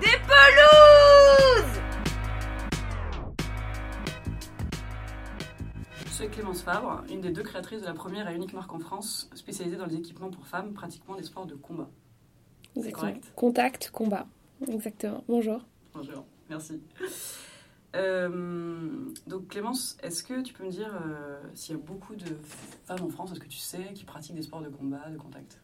Des pelouses Je suis Clémence Fabre, une des deux créatrices de la première et unique marque en France spécialisée dans les équipements pour femmes pratiquement des sports de combat. C'est correct? Contact, combat. Exactement. Bonjour. Bonjour, merci. Euh, donc Clémence, est-ce que tu peux me dire euh, s'il y a beaucoup de femmes en France, est-ce que tu sais, qui pratiquent des sports de combat, de contact?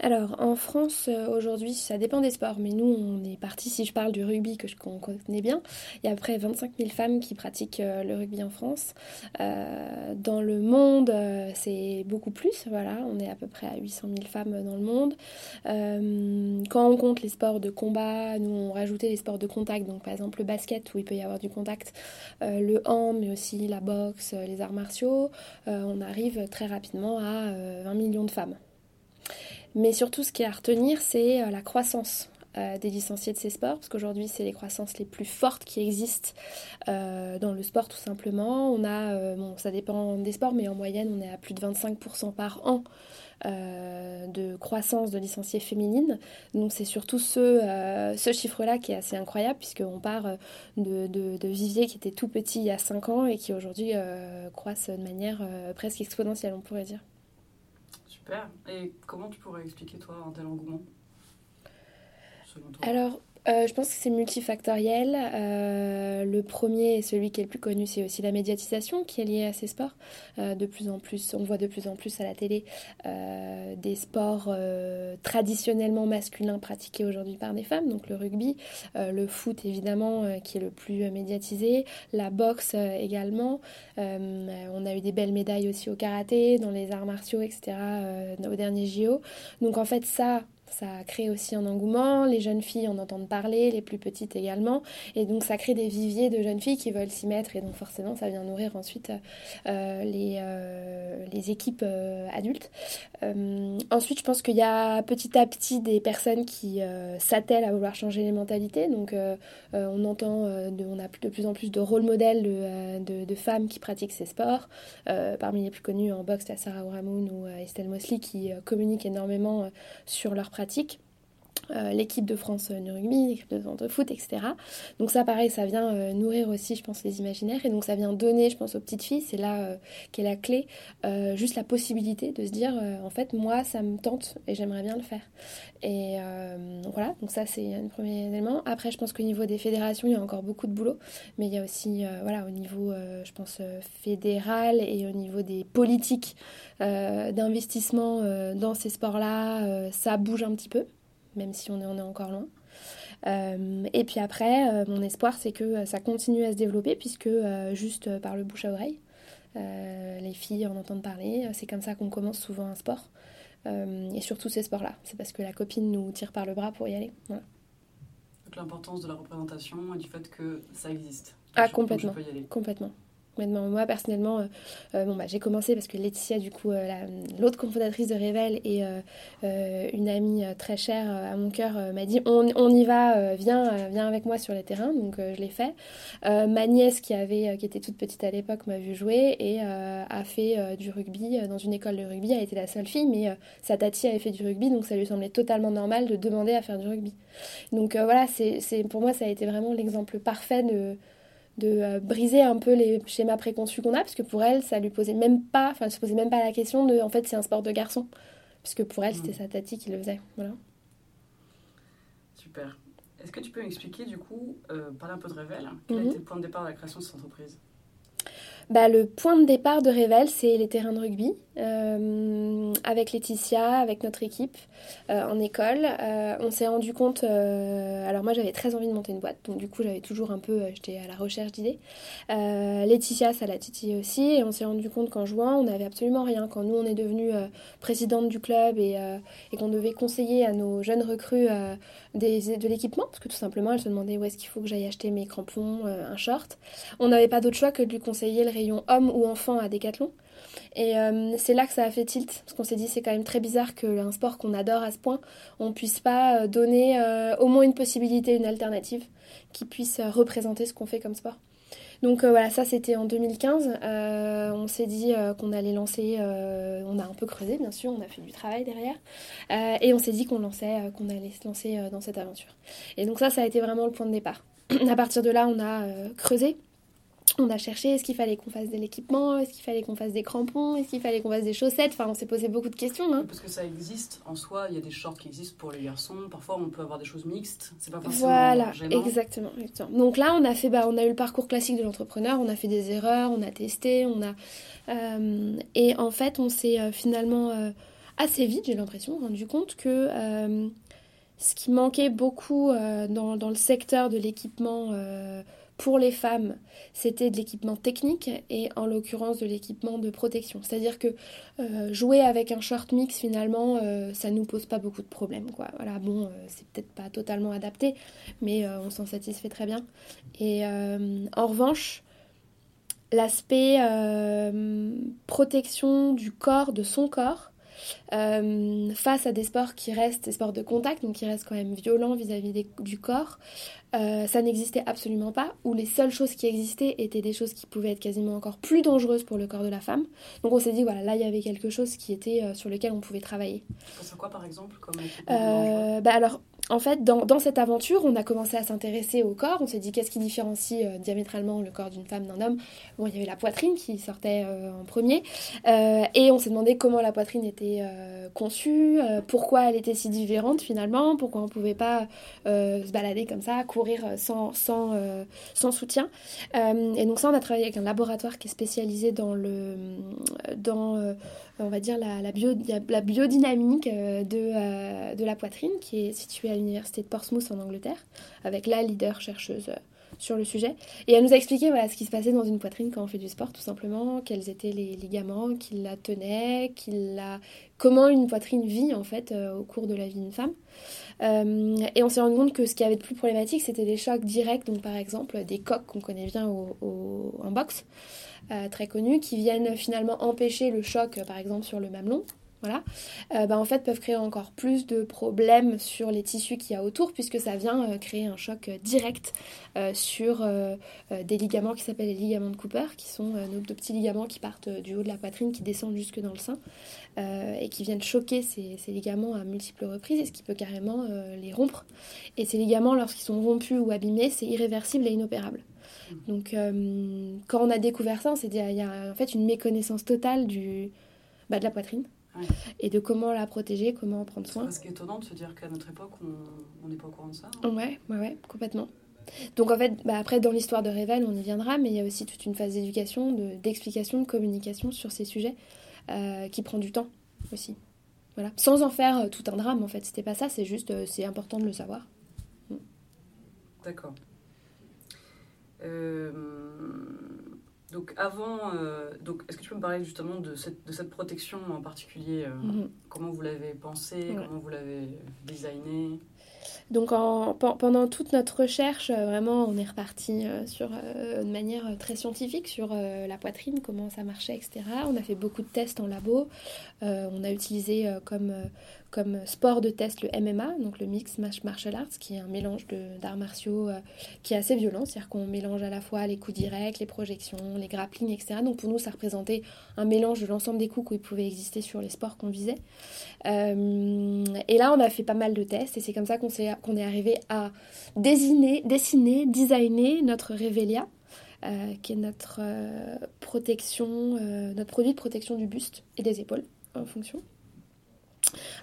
Alors, en France, euh, aujourd'hui, ça dépend des sports, mais nous, on est parti, si je parle du rugby, que je connais bien, il y a à peu près 25 000 femmes qui pratiquent euh, le rugby en France. Euh, dans le monde, c'est beaucoup plus, voilà, on est à peu près à 800 000 femmes dans le monde. quand on compte les sports de combat, nous, on rajoutait les sports de contact, donc par exemple le basket, où il peut y avoir du contact, le hand, mais aussi la boxe, les arts martiaux, on arrive très rapidement à 20 millions de femmes. Mais surtout, ce qui est à retenir, c'est euh, la croissance euh, des licenciés de ces sports, parce qu'aujourd'hui, c'est les croissances les plus fortes qui existent euh, dans le sport, tout simplement. On a, bon, ça dépend des sports, mais en moyenne, on est à plus de 25% par an de croissance de licenciés féminines. Donc c'est surtout ce, ce chiffre-là qui est assez incroyable, puisqu'on part de, de, viviers qui étaient tout petits il y a 5 ans et qui aujourd'hui croissent de manière presque exponentielle, on pourrait dire. Et comment tu pourrais expliquer, toi, un tel engouement Alors, euh, je pense que c'est multifactoriel. Euh, le premier et celui qui est le plus connu, c'est aussi la médiatisation qui est liée à ces sports. Euh, de plus en plus, on voit de plus en plus à la télé des sports traditionnellement masculins pratiqués aujourd'hui par des femmes, donc le rugby, le foot évidemment qui est le plus médiatisé, la boxe également. on a eu des belles médailles aussi au karaté, dans les arts martiaux, etc. au dernier JO. Donc en fait ça, ça crée aussi un engouement, les jeunes filles en entendent parler, les plus petites également, et donc ça crée des viviers de jeunes filles qui veulent s'y mettre, et donc forcément ça vient nourrir ensuite euh, les, euh, les, équipes euh, adultes. ensuite, je pense qu'il y a petit à petit des personnes qui s'attellent à vouloir changer les mentalités, donc on entend, de, on a de plus en plus de rôles modèles de, de, femmes qui pratiquent ces sports, parmi les plus connus en boxe, il y a Sarah Ouramoun ou Estelle Mosley qui communiquent énormément sur leur pratique. Euh, l'équipe de France euh, de rugby, l'équipe de, de, foot, etc. Donc ça, pareil, ça vient euh, nourrir aussi, je pense, les imaginaires. Et donc ça vient donner, je pense, aux petites filles, c'est là qu'est la clé, juste la possibilité de se dire, en fait, moi, ça me tente et j'aimerais bien le faire. Et voilà, donc ça, c'est un premier élément. Après, je pense qu'au niveau des fédérations, il y a encore beaucoup de boulot. Mais il y a aussi, voilà, au niveau, je pense, fédéral et au niveau des politiques d'investissement dans ces sports-là, ça bouge un petit peu même si on en est encore loin. Euh, et puis après, euh, mon espoir, c'est que euh, ça continue à se développer, puisque juste par le bouche à oreille, les filles en entendent parler. C'est comme ça qu'on commence souvent un sport. et surtout ces sports-là. C'est parce que la copine nous tire par le bras pour y aller. Donc l'importance de la représentation et du fait que ça existe. Ah, complètement. Complètement. Moi, personnellement, euh, euh, bon, bah, j'ai commencé parce que Laetitia, du coup, euh, l'autre cofondatrice de Revel et une amie très chère à mon cœur m'a dit on, on, y va, viens, viens avec moi sur les terrains. Donc, je l'ai fait. ma nièce, qui, avait, qui était toute petite à l'époque, m'a vu jouer et a fait du rugby dans une école de rugby. Elle était la seule fille, mais sa tati avait fait du rugby, donc ça lui semblait totalement normal de demander à faire du rugby. Donc, voilà, pour moi, ça a été vraiment l'exemple parfait de de euh, briser un peu les schémas préconçus qu'on a, parce que pour elle, ça lui posait même pas, enfin, se posait même pas la question de, en fait, c'est un sport de garçon, puisque pour elle, c'était mm. sa tati qui le faisait, voilà. Super. Est-ce que tu peux m'expliquer, du coup, euh, parler un peu de Rével, quel a mhm. été le point de départ de la création de cette entreprise? Bah, Le point de départ de Revel, c'est les terrains de rugby. Euh, avec Laetitia, avec notre équipe euh, en école, euh, on s'est rendu compte. alors, moi, j'avais très envie de monter une boîte, donc du coup, j'avais toujours un peu. J'étais à la recherche d'idées. Laetitia, ça l'a titillé aussi, et on s'est rendu compte qu'en jouant, on n'avait absolument rien. Quand nous, on est devenu présidente du club et, qu'on devait conseiller à nos jeunes recrues de l'équipement, parce que tout simplement, elles se demandaient où est-ce qu'il faut que j'aille acheter mes crampons, un short, on n'avait pas d'autre choix que de lui conseiller le rayon homme ou enfant à Decathlon. Et euh, c'est là que ça a fait tilt, parce qu'on s'est dit c'est quand même très bizarre qu'un sport qu'on adore à ce point, on puisse pas euh, donner euh, au moins une possibilité, une alternative qui puisse représenter ce qu'on fait comme sport. Donc voilà, ça c'était en 2015. on s'est dit qu'on allait lancer, on a un peu creusé bien sûr, on a fait du travail derrière, et on s'est dit qu'on lançait, qu'on allait se lancer dans cette aventure. Et donc ça, ça a été vraiment le point de départ. à partir de là, on a creusé, on a cherché est-ce qu'il fallait qu'on fasse de l'équipement, est-ce qu'il fallait qu'on fasse des crampons, est-ce qu'il fallait qu'on fasse des chaussettes. Enfin, on s'est posé beaucoup de questions. Hein. Parce que ça existe en soi, il y a des shorts qui existent pour les garçons. Parfois, on peut avoir des choses mixtes. C'est pas forcément Voilà, exactement, Donc là, on a fait, bah, on a eu le parcours classique de l'entrepreneur. On a fait des erreurs, on a testé, on a euh, et en fait, on s'est euh, finalement euh, assez vite, j'ai l'impression, rendu compte que ce qui manquait beaucoup dans, dans, le secteur de l'équipement pour les femmes, c'était de l'équipement technique et en l'occurrence de l'équipement de protection. C'est-à-dire que euh, jouer avec un short mix finalement, euh, ça nous pose pas beaucoup de problèmes. Quoi. Voilà, bon, euh, c'est peut-être pas totalement adapté, mais on s'en satisfait très bien. Et en revanche, l'aspect protection du corps, de son corps, face à des sports qui restent des sports de contact, donc qui restent quand même violents vis-à-vis du corps, euh, ça n'existait absolument pas, ou les seules choses qui existaient étaient des choses qui pouvaient être quasiment encore plus dangereuses pour le corps de la femme. Donc on s'est dit, voilà, là il y avait quelque chose qui était euh, sur lequel on pouvait travailler. C'est quoi par exemple comme euh, bah alors, en fait, dans, cette aventure, on a commencé à s'intéresser au corps. On s'est dit qu'est-ce qui différencie euh, diamétralement le corps d'une femme d'un homme? Bon, il y avait la poitrine qui sortait euh, en premier. Euh, et on s'est demandé comment la poitrine était conçue, pourquoi elle était si différente finalement, pourquoi on ne pouvait pas se balader comme ça, courir sans, sans, sans soutien. et donc ça, on a travaillé avec un laboratoire qui est spécialisé dans le... Dans, on va dire, la, la, bio, la biodynamique euh, de, euh, de, la poitrine, qui est située à l'université de Portsmouth en Angleterre, avec la leader chercheuse euh, sur le sujet. Et elle nous a expliqué voilà, ce qui se passait dans une poitrine quand on fait du sport, tout simplement, quels étaient les ligaments qui la tenaient, qui la... comment une poitrine vit en fait au cours de la vie d'une femme. et on s'est rendu compte que ce qui avait de plus problématique, c'était des chocs directs, donc par exemple des coques qu'on connaît bien en boxe. Euh, très connus qui viennent finalement empêcher le choc, euh, par exemple sur le mamelon, voilà, euh, bah, en fait peuvent créer encore plus de problèmes sur les tissus qu'il y a autour puisque ça vient créer un choc direct sur des ligaments qui s'appellent les ligaments de Cooper qui sont nos deux petits ligaments qui partent du haut de la poitrine qui descendent jusque dans le sein et qui viennent choquer ces, ces, ligaments à multiples reprises et ce qui peut carrément les rompre. Et ces ligaments lorsqu'ils sont rompus ou abîmés c'est irréversible et inopérable donc, euh, quand on a découvert ça, on s'est dit, il y a en fait une méconnaissance totale du, bah, de la poitrine. Et de comment la protéger, comment en prendre soin. C'est étonnant de se dire qu'à notre époque, on n'est pas au courant de ça. Hein. Ouais, ouais, ouais, complètement. Donc en fait, bah, après, dans l'histoire de Rével, on y viendra, mais il y a aussi toute une phase d'éducation, d'explication, de, communication sur ces sujets euh, qui prend du temps aussi. Voilà. Sans en faire euh, tout un drame, en fait. C'était pas ça, c'est juste, c'est important de le savoir. Mm. D'accord. Euh, donc avant, euh, donc est-ce que tu peux me parler justement de cette, de cette protection en particulier euh, mhm. Comment vous l'avez pensé Comment vous l'avez designé donc en, pendant toute notre recherche, vraiment, on est reparti sur une manière très scientifique sur la poitrine, comment ça marchait, etc. On a fait beaucoup de tests en labo. on a utilisé comme comme sport de test le MMA, donc le Mix Martial Arts, qui est un mélange d'arts martiaux euh, qui est assez violent, c'est-à-dire qu'on mélange à la fois les coups directs, les projections, les grapplings, etc. Donc pour nous, ça représentait un mélange de l'ensemble des coups qui pouvaient exister sur les sports qu'on visait. Euh, et là, on a fait pas mal de tests, et c'est comme ça qu'on est, qu'on est arrivé à dessiner, dessiner, designer notre Revelia. Euh, qui est notre protection, notre produit de protection du buste et des épaules en fonction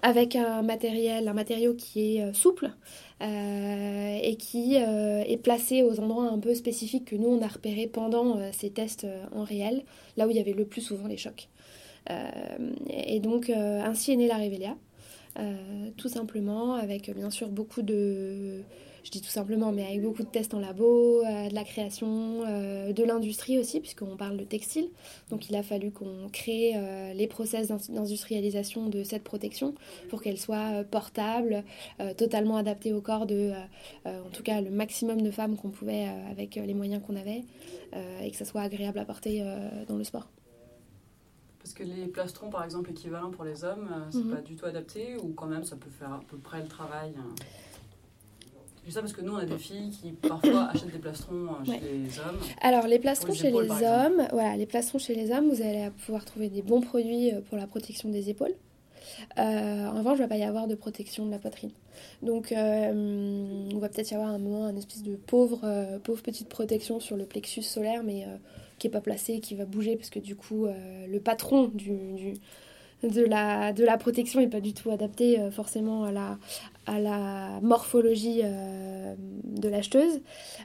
avec un matériel, un matériau qui est euh, souple euh, et qui euh, est placé aux endroits un peu spécifiques que nous on a repérés pendant ces tests en réel, là où il y avait le plus souvent les chocs. et donc ainsi est née la Revelia, tout simplement avec bien sûr beaucoup de je dis tout simplement, mais avec beaucoup de tests en labo, euh, de la création, euh, de l'industrie aussi, puisqu'on parle de textile. Donc il a fallu qu'on crée euh, les process d'industrialisation de cette protection pour qu'elle soit portable, totalement adaptée au corps de, en tout cas, le maximum de femmes qu'on pouvait avec les moyens qu'on avait, et que ça soit agréable à porter dans le sport. Parce que les plastrons, par exemple, équivalents pour les hommes, c'est mhm. pas du tout adapté ou quand même ça peut faire à peu près le travail Je ça parce que nous, on a des filles qui parfois achètent des plastrons chez les hommes. Alors, les plastrons chez les hommes, voilà, les plastrons chez les hommes, vous allez pouvoir trouver des bons produits pour la protection des épaules. en revanche, il ne va pas y avoir de protection de la poitrine. Donc, on va peut-être y avoir un moment, une espèce de pauvre, pauvre petite protection sur le plexus solaire, mais qui n'est pas placé, qui va bouger, parce que du coup, le patron du de la, de la protection n'est pas du tout adapté euh, forcément à la, à la morphologie euh, de l'acheteuse.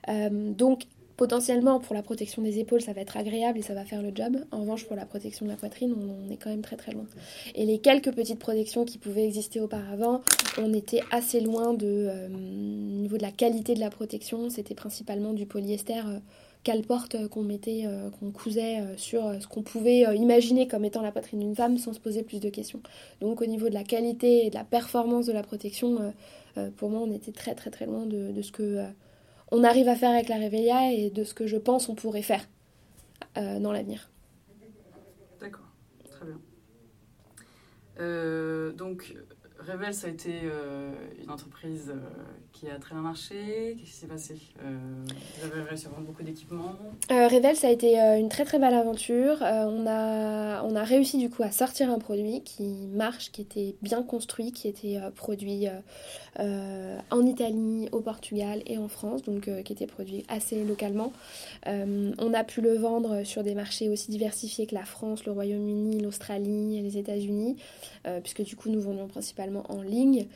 Euh, donc potentiellement pour la protection des épaules ça va être agréable et ça va faire le job. En revanche pour la protection de la poitrine on, est quand même très très loin. Et les quelques petites protections qui pouvaient exister auparavant, on était assez loin de niveau de la qualité de la protection. C'était principalement du polyester porte euh, qu'on mettait, euh, qu'on cousait euh, sur ce qu'on pouvait imaginer comme étant la poitrine d'une femme sans se poser plus de questions. Donc au niveau de la qualité et de la performance de la protection, pour moi on était très très très loin de, ce que on arrive à faire avec la Revelia et de ce que je pense on pourrait faire dans l'avenir. D'accord, très bien. donc Revel, ça a été une entreprise qui a très bien marché. Qu'est-ce qui s'est passé? Euh, Vous avez réussi à vendre beaucoup d'équipements euh, Revel, ça a été euh, une très très belle aventure. Euh, on, a, on a réussi du coup à sortir un produit qui marche, qui était bien construit, qui était produit en Italie, au Portugal et en France, donc qui était produit assez localement. on a pu le vendre sur des marchés aussi diversifiés que la France, le Royaume-Uni, l'Australie les États-Unis, puisque du coup nous vendons principalement en ligne.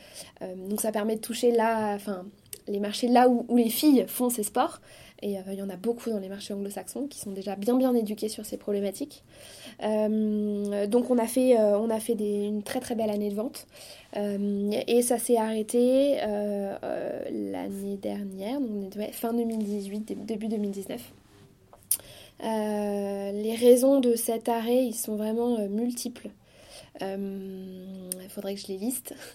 donc ça permet de toucher là, enfin les marchés là où, les filles font ces sports. Et euh, il y en a beaucoup dans les marchés anglo-saxons qui sont déjà bien bien éduqués sur ces problématiques. Euh, donc on a fait, euh, on a fait une très très belle année de vente. et ça s'est arrêté l'année dernière, donc fin 2018, début 2019. les raisons de cet arrêt, ils sont vraiment multiples. Il faudrait que je les liste.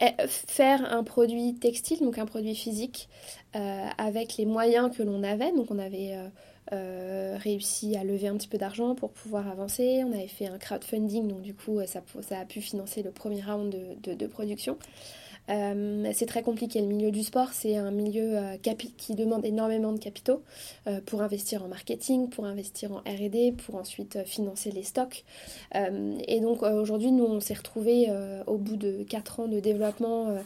Eh, faire un produit textile, donc un produit physique, euh, avec les moyens que l'on avait. Donc on avait euh, euh, réussi à lever un petit peu d'argent pour pouvoir avancer. On avait fait un crowdfunding, donc du coup ça, ça a pu financer le premier round de, de production. Euh, c'est très compliqué. Le milieu du sport, c'est un milieu euh, qui demande énormément de capitaux euh, pour investir en marketing, pour investir en RD, pour ensuite financer les stocks. et donc aujourd'hui, nous, on s'est retrouvés au bout de 4 ans de développement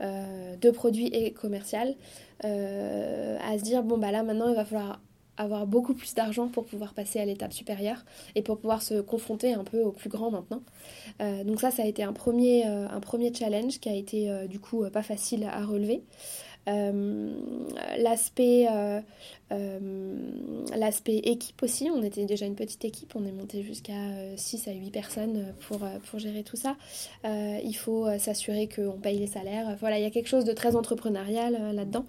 de produits et commercial à se dire, bon, bah là maintenant, il va falloir avoir beaucoup plus d'argent pour pouvoir passer à l'étape supérieure et pour pouvoir se confronter un peu au plus grand maintenant. Euh, donc ça, ça a été un premier, euh, challenge qui a été euh, du coup pas facile à relever. L'aspect l'aspect équipe aussi. On était déjà une petite équipe. On est monté jusqu'à 6 à 8 personnes pour, pour gérer tout ça. Il faut s'assurer qu'on paye les salaires. Voilà il y a quelque chose de très entrepreneurial là-dedans.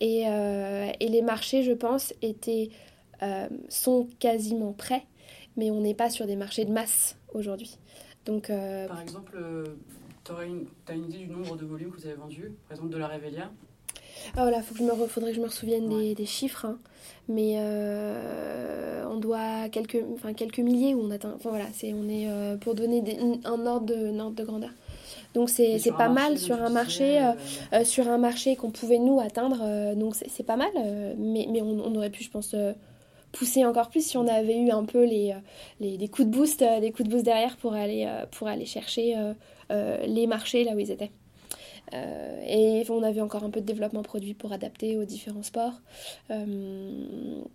Et, et, les marchés je pense étaient sont quasiment prêts mais on n'est pas sur des marchés de masse aujourd'hui. Donc, euh, Par exemple, euh, tu as une idée du nombre de volumes que vous avez vendus, par exemple de la Revelia? Ah voilà, faut que je me faudrait que je me souvienne des, chiffres, hein. mais euh, on doit quelques, enfin quelques milliers où on atteint. Enfin voilà, c'est on est pour donner un ordre de, ordre de grandeur. Donc c'est pas mal sur un marché, sur un marché qu'on pouvait nous atteindre. donc c'est pas mal, mais, mais on, on, aurait pu, je pense, pousser encore plus si on avait eu un peu les, euh, les des coups de boost, euh, des coups de boost derrière pour aller, euh, pour aller chercher les marchés là où ils étaient. Et on avait encore un peu de développement produit pour adapter aux différents sports. donc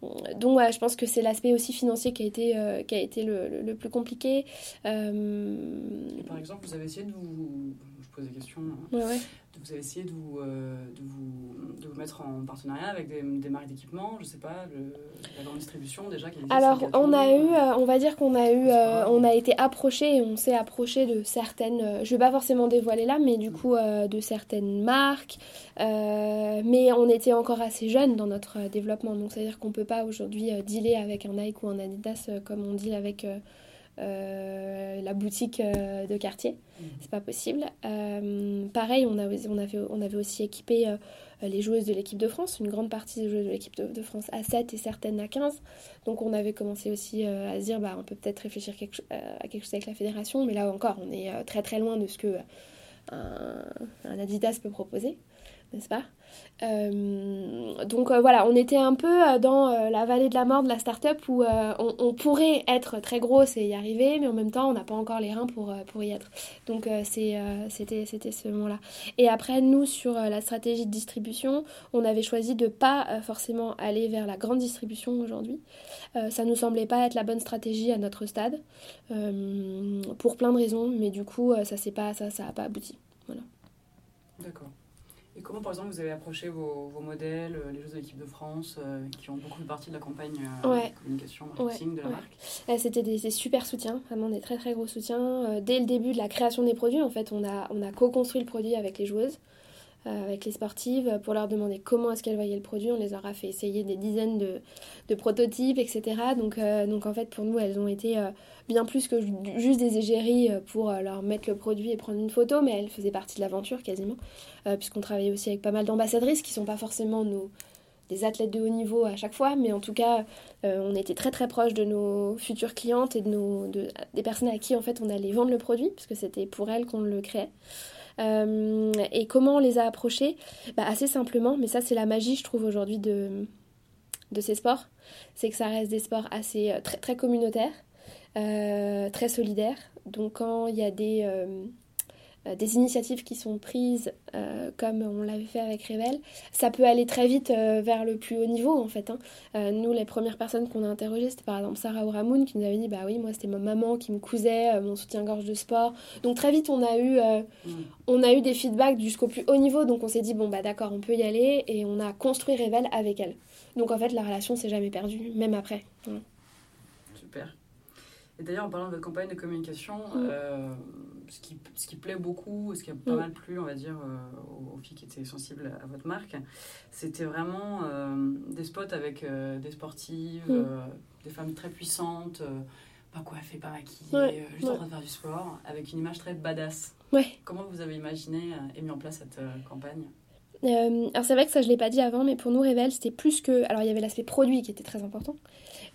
je pense que c'est l'aspect aussi financier qui a été, qui a été le, le, plus compliqué. par exemple, vous avez essayé de vous... Pose des questions. Hein. Ouais, ouais vous avez essayé de vous, euh, de vous, de vous, mettre en partenariat avec des, des marques d'équipement, je sais pas, la grande distribution déjà qui Alors, on a eu, euh, on va dire qu'on a eu, euh, on a été approché et on s'est approché de certaines, je vais pas forcément dévoiler là, mais du coup de certaines marques, mais on était encore assez jeunes dans notre développement, donc c'est-à-dire qu'on peut pas aujourd'hui dealer avec un Nike ou un Adidas comme on deal avec euh, la boutique euh, de quartier. Mmh. C'est pas possible. Euh, pareil, on, a, on, avait, on avait aussi équipé les joueuses de l'équipe de France, une grande partie des joueuses de l'équipe de, France à 7 et certaines à 15. Donc on avait commencé aussi à se dire, bah, on peut peut-être réfléchir quelque, à quelque chose avec la fédération, mais là encore, on est très très loin de ce que un Adidas peut proposer n'est-ce pas? Euh, donc euh, voilà, on était un peu euh, dans la vallée de la mort de la start-up où on, pourrait être très grosse et y arriver, mais en même temps, on n'a pas encore les reins pour, pour y être. Donc c'était, ce moment-là. Et après, nous, sur la stratégie de distribution, on avait choisi de pas forcément aller vers la grande distribution aujourd'hui. ça nous semblait pas être la bonne stratégie à notre stade, pour plein de raisons, mais du coup, ça n'a pas, ça, ça pas abouti. Voilà. D'accord. Et comment, par exemple, vous avez approché vos, modèles, euh, les Jeux de l'équipe de France, euh, qui ont beaucoup fait partie de la campagne euh, de communication, marketing de la marque C'était des, super soutiens, vraiment des très très gros soutiens. dès le début de la création des produits, en fait, on a, on a co-construit le produit avec les joueuses. Avec les sportives pour leur demander comment est-ce qu'elles voyaient le produit. On les aura fait essayer des dizaines de, prototypes, etc. Donc, donc en fait, pour nous, elles ont été bien plus que juste des égéries euh, pour euh, leur mettre le produit et prendre une photo, mais elle faisait partie de l'aventure quasiment, euh, puisqu'on travaillait aussi avec pas mal d'ambassadrices qui sont pas forcément nos des athlètes de haut niveau à chaque fois, mais en tout cas, on était très très proche de nos futures clientes et de nos de, des personnes à qui en fait on allait vendre le produit, puisque c'était pour elles qu'on le créait. et comment on les a approchés bah, Assez simplement, mais ça c'est la magie je trouve aujourd'hui de, de ces sports, c'est que ça reste des sports assez très, très communautaires. Euh, très solidaire. Donc quand il y a des, euh, euh, des initiatives qui sont prises, comme on l'avait fait avec Revel, ça peut aller très vite vers le plus haut niveau en fait. Hein. nous, les premières personnes qu'on a interrogées, c'était par exemple Sarah Ouramoun qui nous avait dit, bah oui, moi c'était ma maman qui me cousait mon soutien-gorge de sport. Donc très vite, on a eu, mm. on a eu des feedbacks jusqu'au plus haut niveau, donc on s'est dit, bon bah d'accord, on peut y aller, et on a construit Revel avec elle. Donc en fait, la relation s'est jamais perdue, même après. Super. Et d'ailleurs, en parlant de votre campagne de communication, mm. euh, ce, qui, ce qui plaît beaucoup, ce qui a pas mm. mal plu, on va dire, euh, aux, filles qui étaient sensibles à, votre marque, c'était vraiment euh, des spots avec des sportives, mm. des femmes très puissantes, pas coiffées, pas maquillées, juste en train de faire du sport, avec une image très badass. Ouais. Comment vous avez imaginé et mis en place cette campagne? Alors c'est vrai que ça je l'ai pas dit avant, mais pour nous Révèle c'était plus que... Alors il y avait l'aspect produit qui était très important,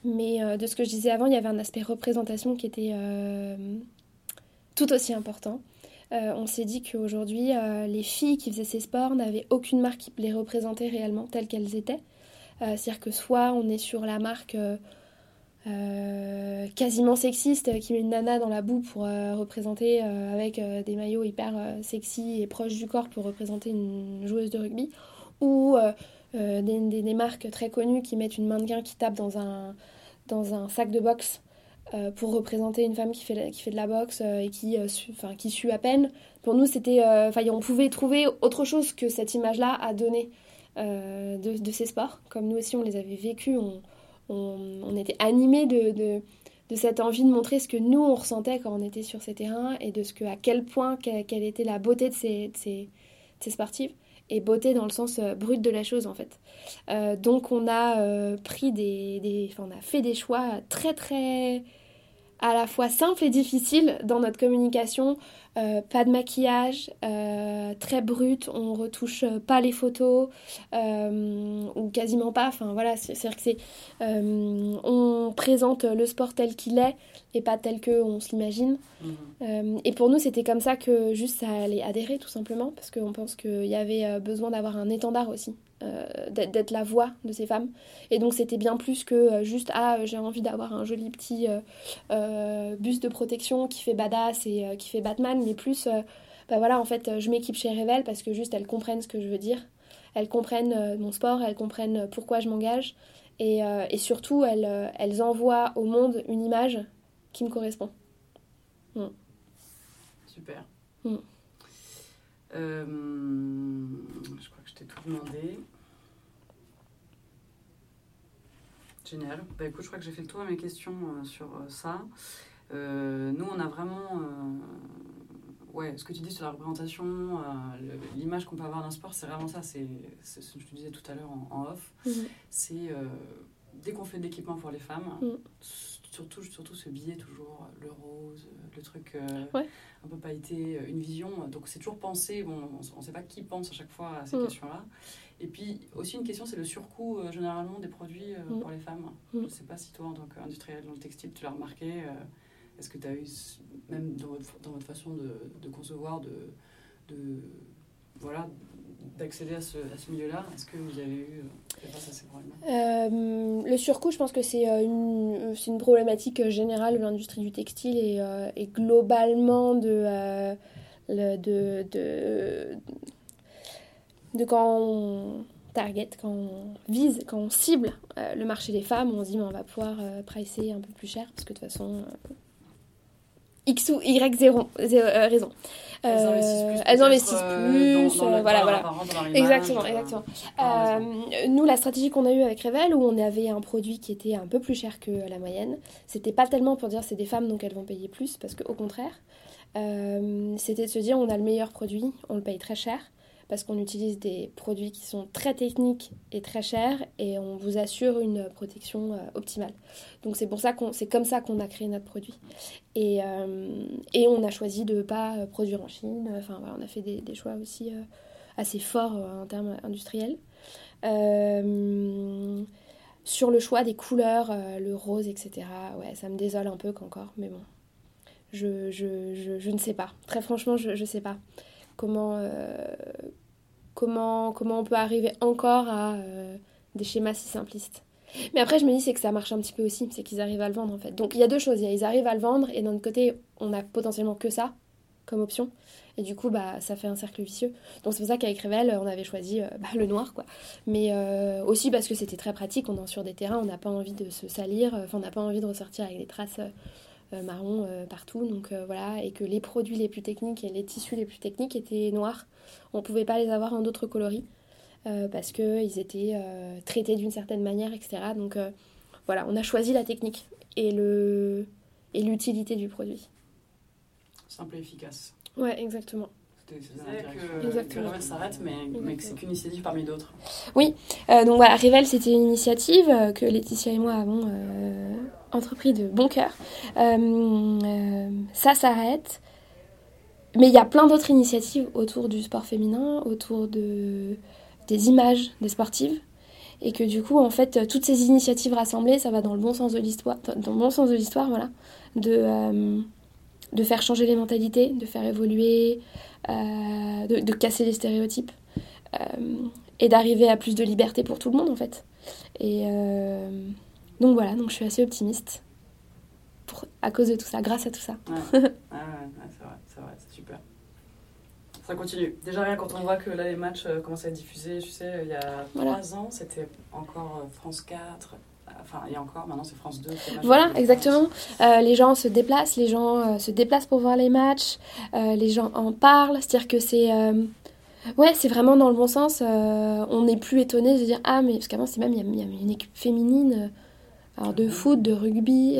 mais euh, de ce que je disais avant, il y avait un aspect représentation qui était euh, tout aussi important. Euh, on s'est dit qu'aujourd'hui, les filles qui faisaient ces sports n'avaient aucune marque qui les représentait réellement telles qu'elles étaient. C'est-à-dire que soit on est sur la marque quasiment sexiste qui met une nana dans la boue pour représenter avec des maillots hyper sexy et proches du corps pour représenter une joueuse de rugby, ou euh, des, marques très connues qui mettent une mannequin qui tape dans un, dans un sac de boxe euh, pour représenter une femme qui fait, qui fait de la boxe euh, et qui, enfin, qui sue à peine. Pour nous, c'était, on pouvait trouver autre chose que cette image-là à donner de, de, ces sports. Comme nous aussi, on les avait vécus, on, on, était animés de, de, cette envie de montrer ce que nous, on ressentait quand on était sur ces terrains et de ce que, à quel point, quelle, était la beauté de ces, ces, sportives et beauté dans le sens euh, brut de la chose en fait. Euh, donc on a euh, pris des, des on a fait des choix très très à la fois simples et difficiles dans notre communication euh, pas de maquillage, euh, très brut, on retouche euh, pas les photos, ou quasiment pas, enfin voilà, c'est-à-dire que c'est... on présente le sport tel qu'il est, et pas tel qu'on se l'imagine. Mhm. et pour nous, c'était comme ça que juste ça allait adhérer, tout simplement, parce qu'on pense qu'il y avait besoin d'avoir un étendard aussi. Euh, d'être la voix de ces femmes. Et donc c'était bien plus que euh, juste ah j'ai envie d'avoir un joli petit euh, bus de protection qui fait badass et qui fait Batman, mais plus bah voilà en fait je m'équipe chez Revel parce que juste elles comprennent ce que je veux dire, elles comprennent mon sport, elles comprennent pourquoi je m'engage et, et, surtout elles, elles envoient au monde une image qui me correspond. Mm. Super. Mm. je crois que je t'ai tout demandé. Génial. Bah, écoute, je crois que j'ai fait le tour de mes questions euh, sur euh, ça. Euh, nous, on a vraiment. ouais, ce que tu dis sur la représentation, l'image qu'on peut avoir d'un sport, c'est vraiment ça. C'est ce que je te disais tout à l'heure en, off. C'est dès qu'on fait de l'équipement pour les femmes, mhm. surtout, surtout ce billet, toujours le rose, le truc un peu pailleté, une vision. Donc, c'est toujours pensé. Bon, on ne sait pas qui pense à chaque fois à ces mhm. questions-là. Et puis aussi une question, c'est le surcoût euh, généralement des produits euh, mm. pour les femmes. Mm. Je ne sais pas si toi, en tant qu'industriel dans le textile, tu l'as remarqué. Euh, est-ce que tu as eu, même dans votre, dans votre façon de, de concevoir, de, de voilà, d'accéder à ce, ce milieu-là Est-ce que vous avez eu euh, face à ces problèmes Euh, le surcoût, je pense que c'est euh, une, une problématique générale de l'industrie du textile et, et globalement de, le- de, de, de quand on target, quand on vise, quand on cible le marché des femmes, on se dit mais on va pouvoir pricer un peu plus cher parce que de toute façon X ou Y zéro, zéro, euh, raison. Elles Euh, investissent plus. elles investissent euh, plus, dans- dans le- voilà, voilà. Exactement, exactement. nous, la stratégie qu'on a eue avec Revel, où on avait un produit qui était un peu plus cher que la moyenne, c'était pas tellement pour dire c'est des femmes donc elles vont payer plus, parce qu'au contraire, c'était de se dire on a le meilleur produit, on le paye très cher, parce qu'on utilise des produits qui sont très techniques et très chers, et on vous assure une protection euh, optimale. Donc c'est pour ça qu'on, c'est comme ça qu'on a créé notre produit. Et, euh, et on a choisi de pas euh, produire en Chine. Enfin voilà, on a fait des, choix aussi assez forts en termes industriels. Sur le choix des couleurs, le rose, etc. Ouais, ça me désole un peu qu'encore, mais bon. Je, je, je, je ne sais pas. Très franchement, je ne sais pas comment, comment, on peut arriver encore à euh, des schémas si simplistes. Mais après, je me dis, c'est que ça marche un petit peu aussi, c'est qu'ils arrivent à le vendre en fait. Donc il y a deux choses, ils arrivent à le vendre, et d'un autre côté, on a potentiellement que ça comme option. Et du coup, bah, ça fait un cercle vicieux. Donc c'est pour ça qu'avec Revel, on avait choisi euh, bah, le noir, quoi. Mais euh, aussi parce que c'était très pratique, on est sur des terrains, on n'a pas envie de se salir, enfin on n'a pas envie de ressortir avec des traces marron euh, partout. Donc euh, voilà, et que les produits les plus techniques et les tissus les plus techniques étaient noirs. On pouvait pas les avoir en d'autres coloris euh, parce qu'ils étaient euh, traités d'une certaine manière, etc. Donc euh, voilà, on a choisi la technique et le et l'utilité du produit. Simple et efficace. Ouais, exactement. Exactement. Que Revel s'arrête, mais, mais que c'est qu'une initiative parmi d'autres. Euh, donc voilà, Revel, c'était une initiative euh, que Laetitia et moi avons euh, entrepris de bon cœur. Euh, euh, ça s'arrête. Mais il y a plein d'autres initiatives autour du sport féminin, autour de, des images des sportives. Et que du coup, en fait, toutes ces initiatives rassemblées, ça va dans le bon sens de l'histoire, dans le bon sens de l'histoire, voilà. De, euh, de faire changer les mentalités, de faire évoluer, euh, de, de casser les stéréotypes. Euh, et d'arriver à plus de liberté pour tout le monde en fait. Et euh, donc voilà, donc je suis assez optimiste pour, à cause de tout ça, grâce à tout ça. Ouais, ouais, ouais, ouais, c'est vrai, c'est vrai, c'est super. Ça continue. Déjà rien quand on voit que là les matchs commencent à être diffusés, tu sais, il y a Voilà. trois ans c'était encore France 4, enfin a encore, maintenant c'est France 2. c'est match Voilà, exactement. Euh, les gens se déplacent, les gens euh, se déplacent pour voir les matchs, euh, les gens en parlent, c'est-à-dire que c'est... Ouais, c'est vraiment dans le bon sens. on n'est plus étonné de se dire Ah, mais parce qu'avant, c'est même, il y, a- y avait une équipe féminine, alors de foot, de rugby,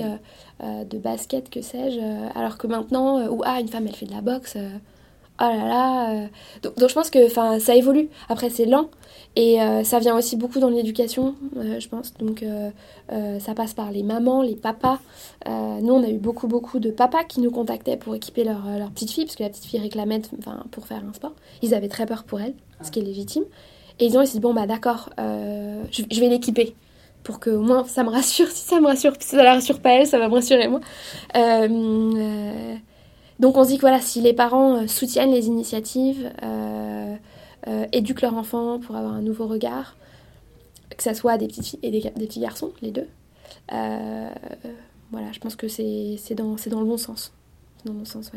de basket, que sais-je. alors que maintenant, ou Ah, une femme, elle fait de la boxe. Oh là là. euh. Donc, je pense que ça évolue. Après, c'est lent. Et euh, ça vient aussi beaucoup dans l'éducation, euh, je pense. Donc, ça passe par les mamans, les papas. Nous, on a eu beaucoup, beaucoup de papas qui nous contactaient pour équiper leur, leur petite fille, parce que la petite fille réclamait pour faire un sport. Ils avaient très peur pour elle, ce qui est légitime. Et ils ont dit, bon, bah d'accord, je, je vais l'équiper. Pour que au moins ça me rassure. Si ça me rassure, si ça la rassure pas elle, ça va me rassurer moi. Donc on se dit que voilà, si les parents euh, soutiennent les initiatives, euh, euh, éduquent leurs enfants pour avoir un nouveau regard, que ça soit des petites filles et des, petits garçons, les deux, voilà, je pense que c'est dans, dans le bon sens. Dans le bon sens.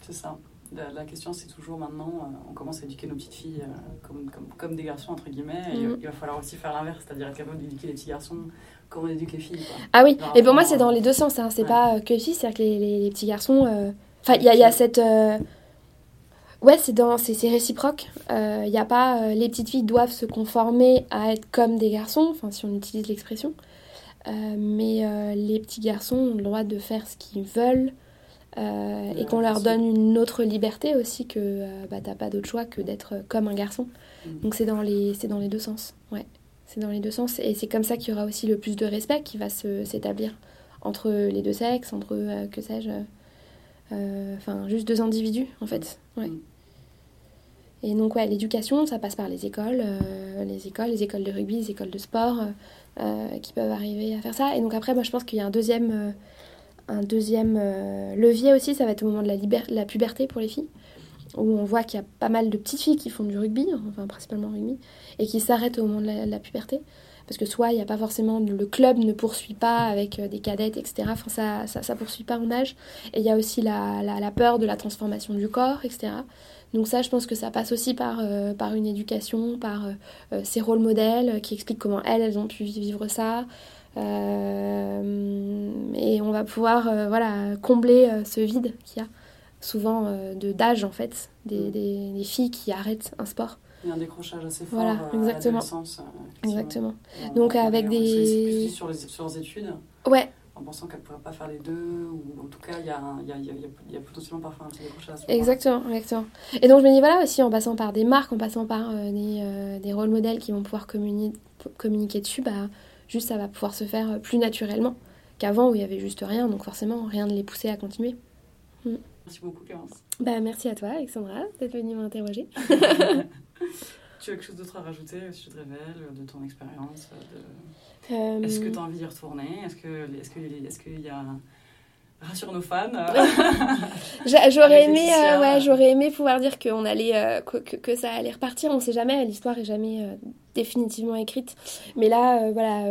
C'est ça. La, la question c'est toujours maintenant, euh, on commence à éduquer nos petites filles euh, comme, comme, comme des garçons entre guillemets, et Mhm. il va falloir aussi faire l'inverse, c'est-à-dire être capable d'éduquer les petits garçons comme on éduque les filles. Quoi. Ah oui, et pour moi rapport c'est dans les deux sens, hein. c'est Ouais. pas euh, que les filles, c'est-à-dire que les, les- les petits garçons... euh, Enfin, il y y a cette... euh, Ouais, c'est dans, c'est c'est réciproque. Il n'y a pas euh, les petites filles doivent se conformer à être comme des garçons, enfin si on utilise l'expression. Euh, mais euh, les petits garçons ont le droit de faire ce qu'ils veulent euh, et Ouais, qu'on leur donne une autre liberté aussi que euh, bah, t'as pas d'autre choix que d'être comme un garçon. Mhm. Donc c'est dans les c'est dans les deux sens. Ouais, c'est dans les deux sens et c'est comme ça qu'il y aura aussi le plus de respect qui va s'établir entre les deux sexes, entre euh, que sais-je, euh, enfin juste deux individus en fait. Ouais. Mhm. Et donc ouais, l'éducation, ça passe par les écoles, euh, les écoles, les écoles de rugby, les écoles de sport, euh, euh, qui peuvent arriver à faire ça. Et donc après, moi je pense qu'il y a un deuxième, euh, un deuxième euh, levier aussi, ça va être au moment de la, puberté pour les filles. où on voit qu'il y a pas mal de petites filles qui font du rugby, enfin principalement rugby, et qui s'arrêtent au moment de la, puberté. Parce que soit il n'y a pas forcément, le club ne poursuit pas avec des cadettes, etc. Enfin, ça, ça poursuit pas en âge. Et il y a aussi la, la, peur de la transformation du corps, etc. Donc ça, je pense que ça passe aussi par, par une éducation, par ces rôles modèles qui expliquent comment elles, elles ont pu vivre ça. Et on va pouvoir voilà, combler ce vide qu'il y a souvent euh, de d'âge en fait, des, mm. des, filles qui arrêtent un sport. Il y a un décrochage assez fort voilà, euh, exactement. à exactement. Donc avec des... Sur, les, sur leurs études Ouais. En pensant qu'elles ne pourraient pas faire les deux, ou en tout cas, il y a, y, a, y, a, y a, potentiellement parfois un petit décrochage. Exactement, exactement. Et donc je me dis, voilà, aussi en passant par des marques, en passant par euh, des, des rôles modèles qui vont pouvoir communiquer, communiquer dessus, bah, juste ça va pouvoir se faire plus naturellement qu'avant où il y avait juste rien, donc forcément rien ne les poussait à continuer. Mm. Merci beaucoup, Clémence. Bah, merci à toi, Alexandra, d'être venue m'interroger. tu as quelque chose d'autre à rajouter au de Révèle, de ton expérience euh, Est-ce que tu as envie d'y retourner? Est-ce qu'il est que, est qu'il y a rassure nos fans. j'aurais aimé, euh, ouais, j'aurais aimé pouvoir dire qu'on allait, euh, que, que, ça allait repartir. On ne sait jamais, l'histoire est jamais définitivement écrite. Mais là, voilà,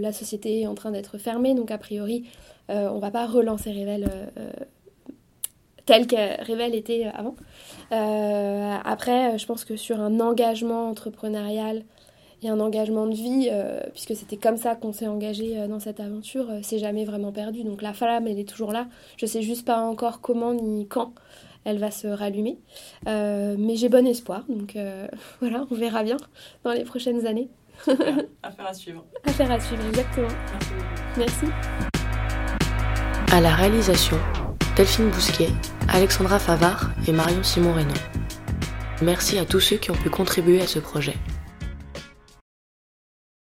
la société est en train d'être fermée, donc a priori, on va pas relancer Révèle telle que Révèle était avant. Euh, après, je pense que sur un engagement entrepreneurial et un engagement de vie, euh, puisque c'était comme ça qu'on s'est engagé euh, dans cette aventure, c'est jamais vraiment perdu. Donc la flamme, elle est toujours là. Je sais juste pas encore comment ni quand elle va se rallumer. mais j'ai bon espoir. Donc voilà, on verra bien dans les prochaines années. Affaire à suivre. Affaire à suivre, exactement. Merci. À la réalisation, Delphine Bousquet, Alexandra Favard et Marion Simon Reynaud. Merci à tous ceux qui ont pu contribuer à ce projet.